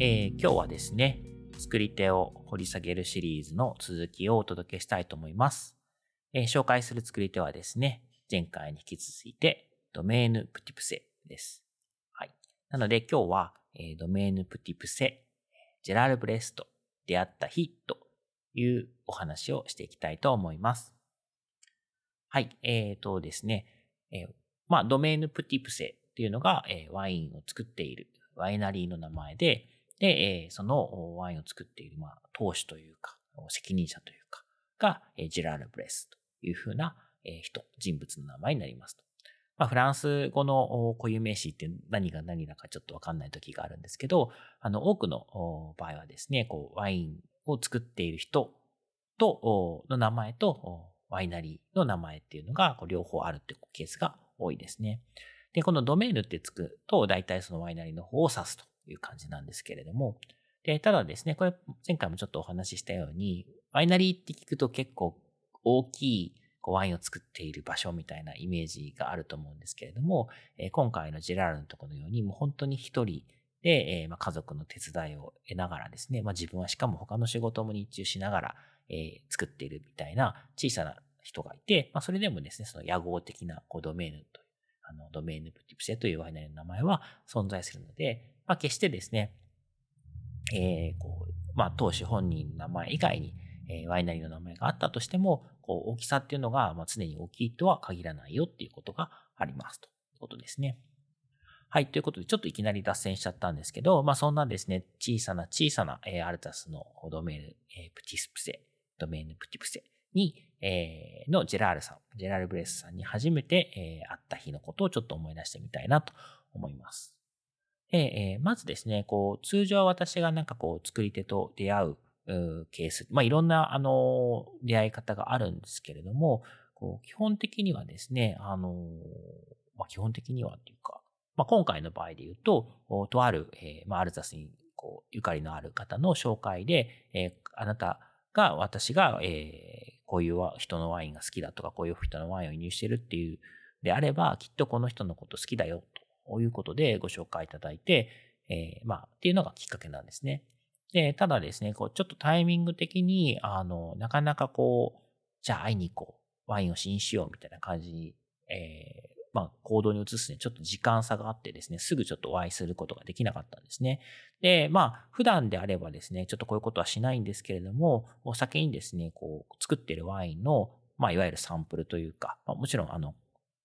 えー、今日はですね、作り手を掘り下げるシリーズの続きをお届けしたいと思います。えー、紹介する作り手はですね、前回に引き続いて、ドメーヌ・プティプセです。はい。なので今日は、えー、ドメーヌ・プティプセ、ジェラール・ブレスト、出会った日というお話をしていきたいと思います。はい。えっ、ー、とですね、えー、まあ、ドメーヌ・プティプセっていうのが、えー、ワインを作っているワイナリーの名前で、で、えそのワインを作っている、まあ、当主というか、責任者というか、が、えジェラール・ブレスというふうな人、人物の名前になりますと。まあ、フランス語の固有名詞って何が何だかちょっとわかんない時があるんですけど、あの、多くの場合はですね、こう、ワインを作っている人と、の名前と、ワイナリーの名前っていうのが、こう両方あるっていうケースが多いですね。で、このドメーヌってつくと、大体そのワイナリーの方を指すという感じなんですけれども、で、ただですね、これ前回もちょっとお話ししたように、ワイナリーって聞くと結構大きいワインを作っている場所みたいなイメージがあると思うんですけれども、今回のジェラールのところのように、もう本当に一人で、えまあ、家族の手伝いを得ながらですね、まあ、自分はしかも他の仕事も日中しながら、えー、作っているみたいな小さな人がいて、まあ、それでもですね、その野合的なこうドメーヌとあの、ドメインヌプティプセというワイナリーの名前は存在するので、まあ、決してですね、えー、こう、まあ、当主本人の名前以外に、えー、ワイナリーの名前があったとしても、こう、大きさっていうのが、まあ、常に大きいとは限らないよっていうことがありますということですね。はい。ということで、ちょっといきなり脱線しちゃったんですけど、まあ、そんなですね、小さな小さな、えー、アルタスのドメイン、えー、プティスプセ、ドメインプティプセに、えー、のジェラールさん、ジェラール・ブレスさんに初めて、えー、会った日のことをちょっと思い出してみたいなと思います。で、えー、まずですね、こう、通常は私がなんかこう、作り手と出会うケース、まあ、いろんな、あの、出会い方があるんですけれども、こう基本的にはですね、あの、まあ、基本的にはっていうか、まあ、今回の場合で言うと、とある、えーまあ、アルザスにこうゆかりのある方の紹介で、えー、あなたが、私が、えー、こういう人のワインが好きだとか、こういう人のワインを輸入してるっていうであれば、きっとこの人のこと好きだよということでご紹介いただいて、えー、まあ、っていうのがきっかけなんですね。で、ただですね、こう、ちょっとタイミング的に、あの、なかなかこう、じゃあ会いに行こう。ワインを試飲しようみたいな感じに、えまあ、行動に移すね、ちょっと時間差があってですね、すぐちょっとお会いすることができなかったんですね。で、まあ、普段であればですね、ちょっとこういうことはしないんですけれども、お酒にですね、こう、作ってるワインの、まあ、いわゆるサンプルというか、まあ、もちろん、あの、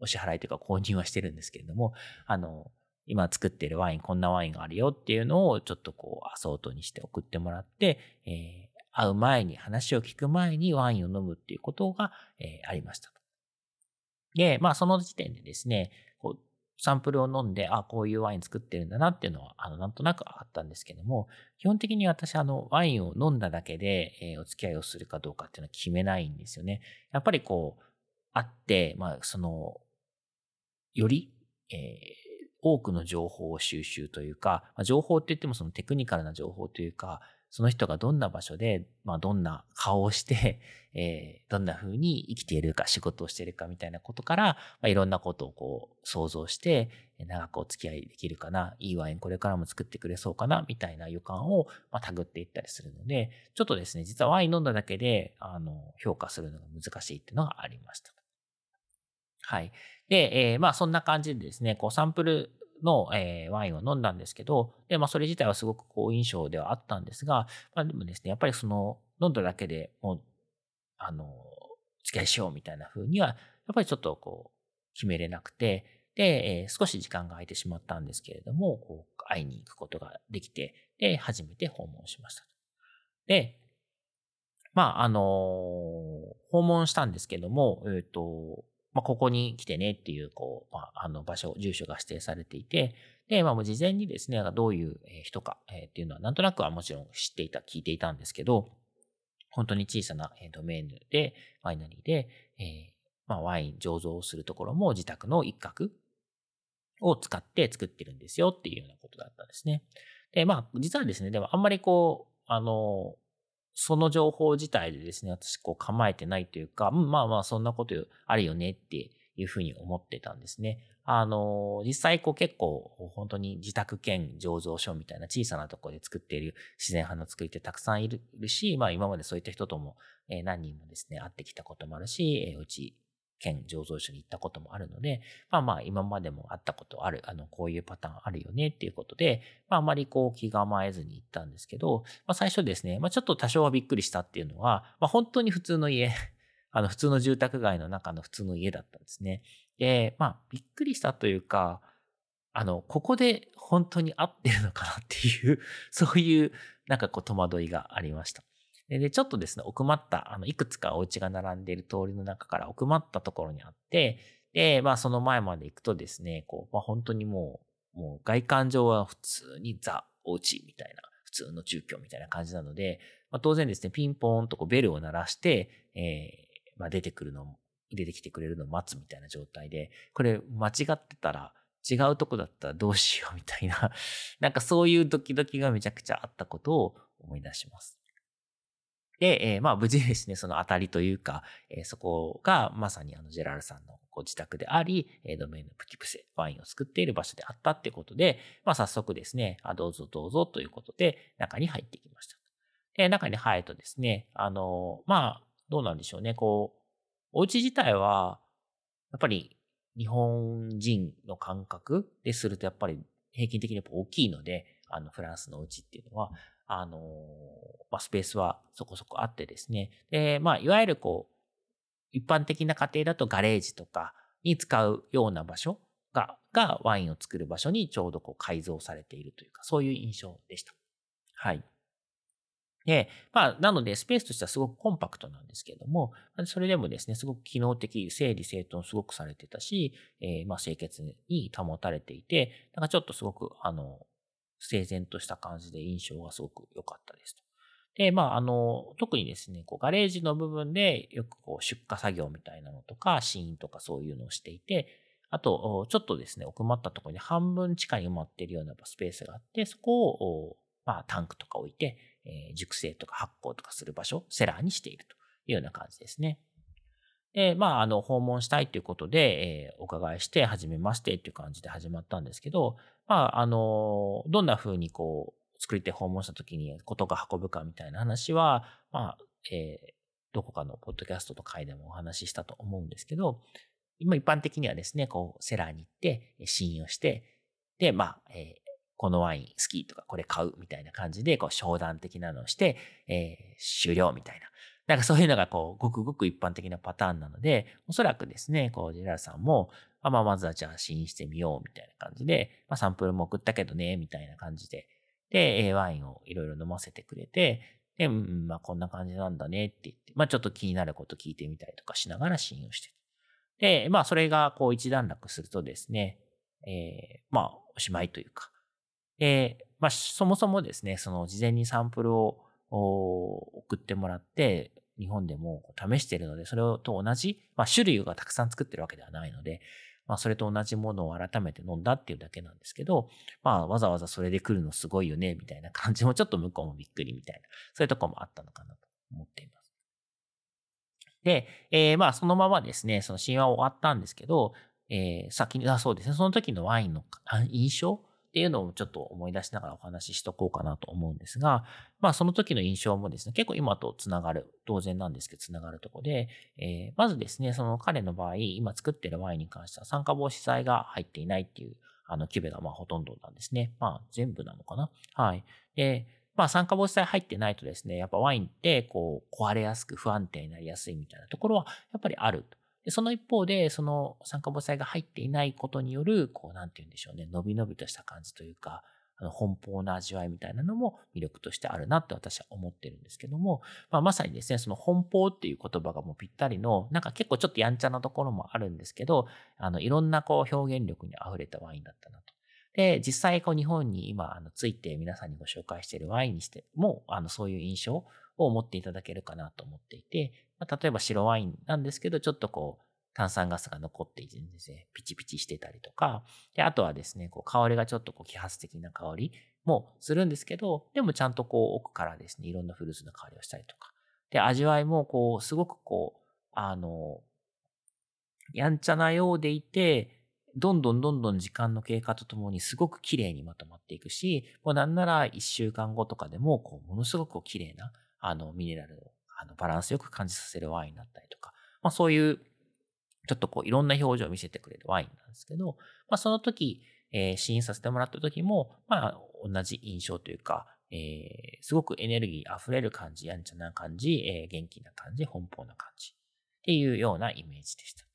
お支払いというか購入はしてるんですけれども、あの、今作ってるワイン、こんなワインがあるよっていうのをちょっとこう、アソートにして送ってもらって、えー、会う前に、話を聞く前にワインを飲むっていうことが、えー、ありました。で、まあその時点でですね、こうサンプルを飲んで、あ、こういうワイン作ってるんだなっていうのは、あの、なんとなく分かったんですけども、基本的に私、あの、ワインを飲んだだけで、えー、お付き合いをするかどうかっていうのは決めないんですよね。やっぱりこう、あって、まあ、その、より、えー、多くの情報を収集というか、まあ、情報って言ってもそのテクニカルな情報というか、その人がどんな場所で、まあ、どんな顔をして、えー、どんな風に生きているか、仕事をしているかみたいなことから、まあ、いろんなことをこう想像して、長くお付き合いできるかな、いいワインこれからも作ってくれそうかな、みたいな予感を、まあ、手繰っていったりするので、ちょっとですね、実はワイン飲んだだけで、あの、評価するのが難しいっていうのがありました。はい。で、えー、まあそんな感じでですね、こうサンプルの、えー、ワインを飲んだんですけど、で、まあ、それ自体はすごく好印象ではあったんですが、まあ、でもですね、やっぱりその、飲んだだけでもう、あの、付き合いしようみたいな風には、やっぱりちょっとこう、決めれなくて、で、えー、少し時間が空いてしまったんですけれども、こう会いに行くことができて、で、初めて訪問しました。で、まあ、あのー、訪問したんですけども、えっ、ー、と、まあ、ここに来てねっていう、こう、まあ、あの場所、住所が指定されていて、で、まあ、もう事前にですね、どういう人か、えっていうのは、なんとなくはもちろん知っていた、聞いていたんですけど、本当に小さなドメインで、ワイナリーで、えー、まあ、ワイン醸造するところも自宅の一角を使って作ってるんですよっていうようなことだったんですね。で、まあ、実はですね、でもあんまりこう、あの、その情報自体でですね、私こう構えてないというか、うん、まあまあそんなことあるよねっていうふうに思ってたんですね。あの、実際こう結構本当に自宅兼醸造所みたいな小さなところで作っている自然派の作り手たくさんいるし、まあ今までそういった人とも何人もですね、会ってきたこともあるし、うち県醸造所に行ったこともあるので、まあまあ今までもあったことある、あの、こういうパターンあるよねっていうことで、まああまりこう気構えずに行ったんですけど、まあ最初ですね、まあちょっと多少はびっくりしたっていうのは、まあ本当に普通の家、あの普通の住宅街の中の普通の家だったんですね。で、まあびっくりしたというか、あの、ここで本当に合ってるのかなっていう、そういうなんかこう戸惑いがありました。で、ちょっとですね、奥まった、あの、いくつかお家が並んでいる通りの中から奥まったところにあって、で、まあその前まで行くとですね、こう、まあ本当にもう、もう外観上は普通にザ・お家みたいな、普通の住居みたいな感じなので、まあ当然ですね、ピンポーンとこうベルを鳴らして、えー、まあ出てくるの、出てきてくれるのを待つみたいな状態で、これ間違ってたら、違うとこだったらどうしようみたいな、なんかそういうドキドキがめちゃくちゃあったことを思い出します。で、えー、まあ無事ですね、その当たりというか、えー、そこがまさにあのジェラールさんのご自宅であり、えー、ドメインのプティプセ、ワインを作っている場所であったってことで、まあ早速ですね、あどうぞどうぞということで中に入ってきました。で、中に入るとですね、あの、まあ、どうなんでしょうね、こう、お家自体は、やっぱり日本人の感覚でするとやっぱり平均的に大きいので、あのフランスのお家っていうのは、あの、まあ、スペースはそこそこあってですね。で、まあ、いわゆるこう、一般的な家庭だとガレージとかに使うような場所が、がワインを作る場所にちょうどこう改造されているというか、そういう印象でした。はい。で、まあ、なので、スペースとしてはすごくコンパクトなんですけれども、それでもですね、すごく機能的、整理整頓すごくされてたし、えー、まあ、清潔に保たれていて、なんかちょっとすごく、あの、整然とした感じで印象がすごく良かったですと。で、まあ、あの、特にですね、こうガレージの部分でよくこう出荷作業みたいなのとか、試飲とかそういうのをしていて、あと、ちょっとですね、奥まったところに半分地下に埋まっているようなスペースがあって、そこを、まあ、タンクとか置いて、え、熟成とか発酵とかする場所、セラーにしているというような感じですね。で、まあ、あの、訪問したいということで、え、お伺いして、はじめましてっていう感じで始まったんですけど、まあ、あの、どんな風にこう、作り手訪問した時にことが運ぶかみたいな話は、まあ、えー、どこかのポッドキャストと会でもお話ししたと思うんですけど、今一般的にはですね、こう、セラーに行って、信用して、で、まあ、えー、このワイン好きとかこれ買うみたいな感じで、こう、商談的なのをして、えー、終了みたいな。なんかそういうのがこう、ごくごく一般的なパターンなので、おそらくですね、こう、ジェラルさんも、まあ、まずはじゃあ試飲してみようみたいな感じで、まあ、サンプルも送ったけどね、みたいな感じで、で、ワインをいろいろ飲ませてくれて、で、うん、まあこんな感じなんだねって言って、まあちょっと気になること聞いてみたりとかしながら試飲をしてで、まあそれがこう一段落するとですね、えー、まあおしまいというか、で、まあそもそもですね、その事前にサンプルを送ってもらって、日本でも試しているので、それと同じ、まあ種類がたくさん作ってるわけではないので、まあ、それと同じものを改めて飲んだっていうだけなんですけど、まあ、わざわざそれで来るのすごいよね、みたいな感じもちょっと向こうもびっくりみたいな、そういうとこもあったのかなと思っています。で、えー、まあ、そのままですね、その神話終わったんですけど、えー、先に、あ、そうですね、その時のワインの印象っていうのをちょっと思い出しながらお話ししとこうかなと思うんですが、まあその時の印象もですね、結構今とつながる、当然なんですけどつながるとこで、えー、まずですね、その彼の場合、今作ってるワインに関しては酸化防止剤が入っていないっていう、あの、キュベがまあほとんどなんですね。まあ全部なのかな。はい。で、まあ酸化防止剤入ってないとですね、やっぱワインってこう壊れやすく不安定になりやすいみたいなところはやっぱりある。でその一方で、その酸化防剤が入っていないことによる、こう、なんて言うんでしょうね、伸び伸びとした感じというか、あの奔放な味わいみたいなのも魅力としてあるなって私は思ってるんですけども、まあ、まさにですね、その奔放っていう言葉がもうぴったりの、なんか結構ちょっとやんちゃなところもあるんですけど、あの、いろんなこう表現力に溢れたワインだったなと。で、実際こう日本に今、あの、ついて皆さんにご紹介しているワインにしても、あの、そういう印象を持っていただけるかなと思っていて、まあ、例えば白ワインなんですけど、ちょっとこう、炭酸ガスが残っていてですね、ピチピチしてたりとか、で、あとはですね、こう香りがちょっとこう揮発的な香りもするんですけど、でもちゃんとこう奥からですね、いろんなフルーツの香りをしたりとか。で、味わいもこう、すごくこう、あの、やんちゃなようでいて、どんどんどんどん時間の経過とともにすごく綺麗にまとまっていくし、もうなんなら一週間後とかでも、こう、ものすごく綺麗な、あの、ミネラルを、あの、バランスよく感じさせるワインだったりとか、まあそういう、ちょっとこう、いろんな表情を見せてくれるワインなんですけど、まあその時、えー、試飲させてもらった時も、まあ同じ印象というか、えー、すごくエネルギー溢れる感じ、やんちゃな感じ、えー、元気な感じ、奔放な感じっていうようなイメージでした。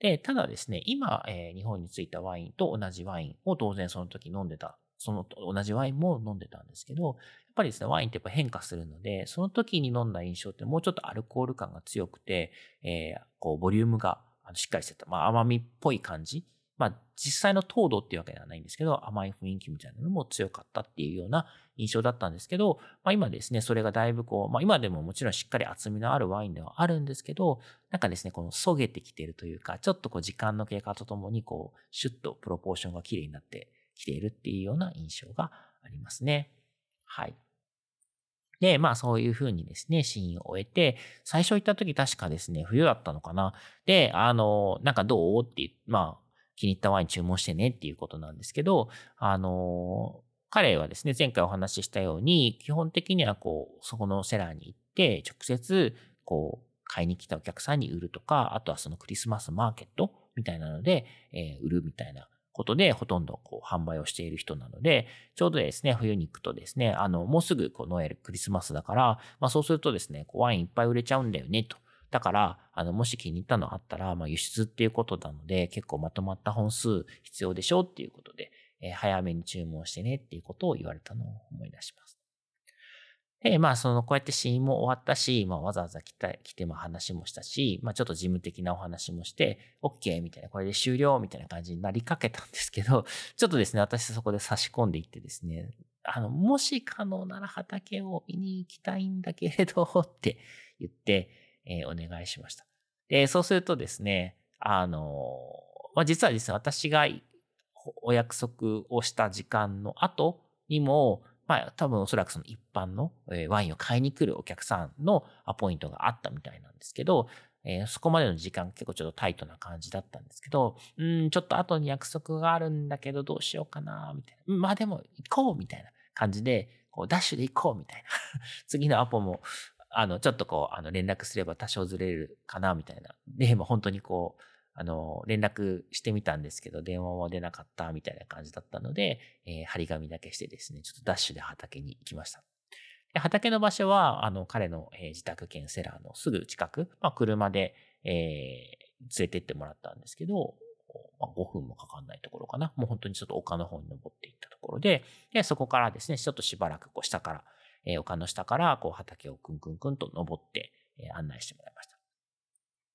で、ただですね、今、えー、日本に着いたワインと同じワインを当然その時飲んでた、その同じワインも飲んでたんですけど、やっぱりですね、ワインってやっぱ変化するので、その時に飲んだ印象ってもうちょっとアルコール感が強くて、えー、こう、ボリュームがしっかりしてた、まあ甘みっぽい感じ。まあ、実際の糖度っていうわけではないんですけど、甘い雰囲気みたいなのも強かったっていうような印象だったんですけど、まあ今ですね、それがだいぶこう、まあ今でももちろんしっかり厚みのあるワインではあるんですけど、なんかですね、このそげてきてるというか、ちょっとこう時間の経過とともにこう、シュッとプロポーションが綺麗になってきているっていうような印象がありますね。はい。で、まあそういうふうにですね、シーンを終えて、最初行った時確かですね、冬だったのかな。で、あの、なんかどう？って、まあ気に入ったワイン注文してねっていうことなんですけど、あの、彼はですね、前回お話ししたように、基本的にはこう、そこのセラーに行って、直接、こう、買いに来たお客さんに売るとか、あとはそのクリスマスマーケットみたいなので、えー、売るみたいなことで、ほとんどこう販売をしている人なので、ちょうどですね、冬に行くとですね、あの、もうすぐこうノエル、クリスマスだから、まあそうするとですね、こうワインいっぱい売れちゃうんだよね、とだから、あの、もし気に入ったのあったら、まあ、輸出っていうことなので、結構まとまった本数必要でしょうっていうことで、えー、早めに注文してねっていうことを言われたのを思い出します。で、まあ、その、こうやって試飲も終わったし、まあ、わざわざ来て、来ても話もしたし、まあ、ちょっと事務的なお話もして、OK! みたいな、これで終了みたいな感じになりかけたんですけど、ちょっとですね、私そこで差し込んでいってですね、あの、もし可能なら畑を見に行きたいんだけれど、って言って、えー、お願いしました。で、そうするとですね、あの、まあ、実はですね、私がお約束をした時間の後にも、まあ、多分おそらくその一般のワインを買いに来るお客さんのアポイントがあったみたいなんですけど、えー、そこまでの時間結構ちょっとタイトな感じだったんですけど、うん、ちょっと後に約束があるんだけどどうしようかな、みたいな。まあでも行こう、みたいな感じで、こうダッシュで行こう、みたいな。次のアポもあの、ちょっとこう、あの、連絡すれば多少ずれるかな、みたいな。で、も本当にこう、あの、連絡してみたんですけど、電話は出なかった、みたいな感じだったので、えー、張り紙だけしてですね、ちょっとダッシュで畑に行きました。で畑の場所は、あの、彼の、えー、自宅兼セラーのすぐ近く、まあ、車で、えー、連れてってもらったんですけど、まあ、5分もかかんないところかな。もう本当にちょっと丘の方に登っていったところで、で、そこからですね、ちょっとしばらくこう下から、えー、丘の下からこう畑をくんくんくんと登って、えー、案内してもらいました。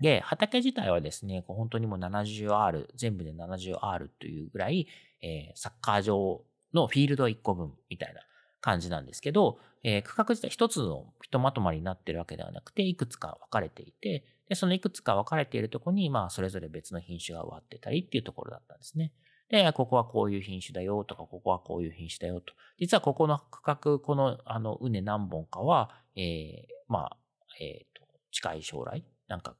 で、畑自体はですね、本当にもう 70R、全部で 70R というぐらい、えー、サッカー場のフィールド1個分みたいな感じなんですけど、えー、区画自体一つのひとまとまりになってるわけではなくて、いくつか分かれていて、で、そのいくつか分かれているところに、まあ、それぞれ別の品種が植わってたりっていうところだったんですね。で、ここはこういう品種だよとか、ここはこういう品種だよと。実はここの区画、この、あの、畝何本かは、えー、まあ、えっ、ー、と、近い将来、なんか、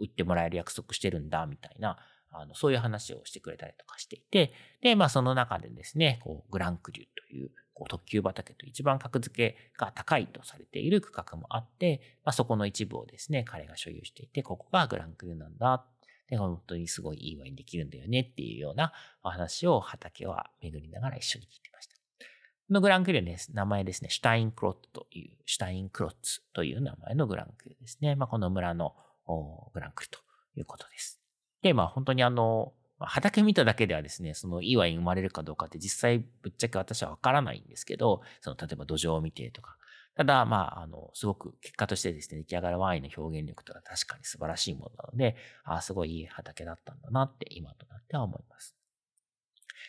売ってもらえる約束してるんだ、みたいな、あの、そういう話をしてくれたりとかしていて、で、まあ、その中でですね、こう、グランクリュという、こう、特急畑と一番格付けが高いとされている区画もあって、まあ、そこの一部をですね、彼が所有していて、ここがグランクリュなんだ、で、本当にすごいいいワインできるんだよねっていうようなお話を畑は巡りながら一緒に聞いてました。このグランクリュです。名前ですね。シュタインクロットという、シュタインクロッツという名前のグランクリュですね。まあ、この村のグランクリュということです。で、まあ本当にあの、畑見ただけではですね、そのいいワイン生まれるかどうかって実際ぶっちゃけ私はわからないんですけど、その例えば土壌を見てとか。ただ、まあ、あの、すごく結果としてですね、出来上がるワインの表現力とか確かに素晴らしいものなので、ああ、すごいいい畑だったんだなって今となっては思います。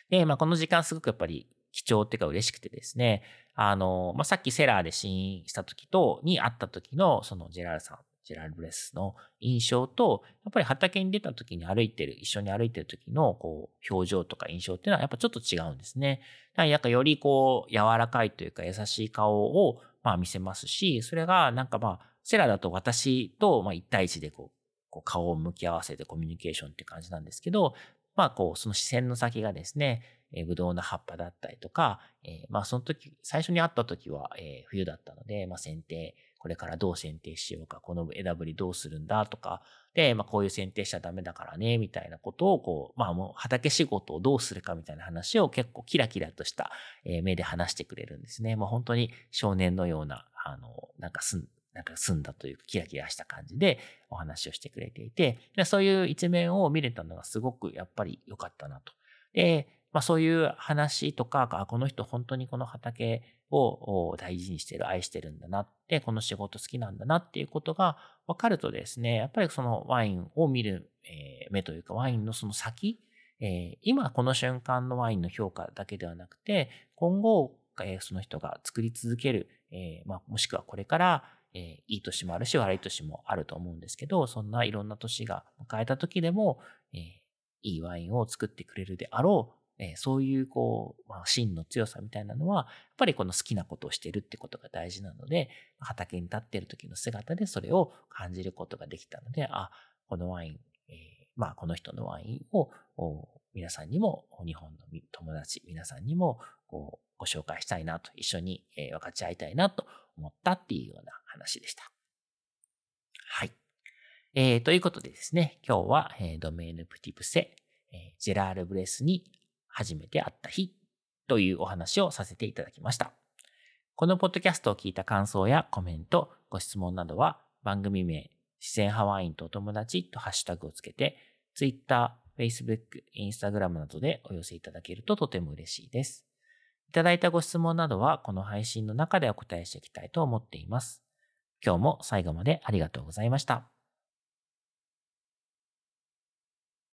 で、まあ、この時間すごくやっぱり貴重っていうか嬉しくてですね、あの、まあ、さっきセラーで試飲した時と、に会った時の、そのジェラールさんジェラルブレスの印象と、やっぱり畑に出た時に歩いてる、一緒に歩いてる時のこう表情とか印象っていうのはやっぱちょっと違うんですね。だかよりこう柔らかいというか優しい顔をまあ見せますし、それがなんかまあセラだと私とまあ1対1でこうこう顔を向き合わせてコミュニケーションって感じなんですけど、まあこうその視線の先がですね、えー、ブドウの葉っぱだったりとか、えー、まあその時、最初に会った時は、えー、冬だったので、まあ剪定これからどう選定しようか、この枝ぶりどうするんだとか、で、まあこういう選定しちゃダメだからね、みたいなことを、こう、まあもう畑仕事をどうするかみたいな話を結構キラキラとした目で話してくれるんですね。もう本当に少年のような、あの、なんかすん、なんか澄んだというか、キラキラした感じでお話をしてくれていて、でそういう一面を見れたのがすごくやっぱり良かったなと。で、まあそういう話とか、あ、この人本当にこの畑を大事にしてる、愛してるんだなって、この仕事好きなんだなっていうことが分かるとですね、やっぱりそのワインを見る目というか、ワインのその先、今この瞬間のワインの評価だけではなくて、今後、その人が作り続ける、まあ、もしくはこれから、いい年もあるし悪い年もあると思うんですけど、そんないろんな年が迎えた時でも、いいワインを作ってくれるであろうえそういうこう、まあ、芯の強さみたいなのは、やっぱりこの好きなことをしてるってことが大事なので、畑に立ってる時の姿でそれを感じることができたので、あ、このワイン、えー、まあこの人のワインを皆さんにも、日本の友達、皆さんにもこうご紹介したいなと、一緒にえ分かち合いたいなと思ったっていうような話でした。はい。えー、ということでですね、今日は、え、ドメーヌ・プティプセ、え、ジェラール・ブレスに初めて会った日というお話をさせていただきました。このポッドキャストを聞いた感想やコメント、ご質問などは番組名、自然ハワインとお友達とハッシュタグをつけて、Twitter、Facebook、Instagram などでお寄せいただけるととても嬉しいです。いただいたご質問などはこの配信の中でお答えしていきたいと思っています。今日も最後までありがとうございました。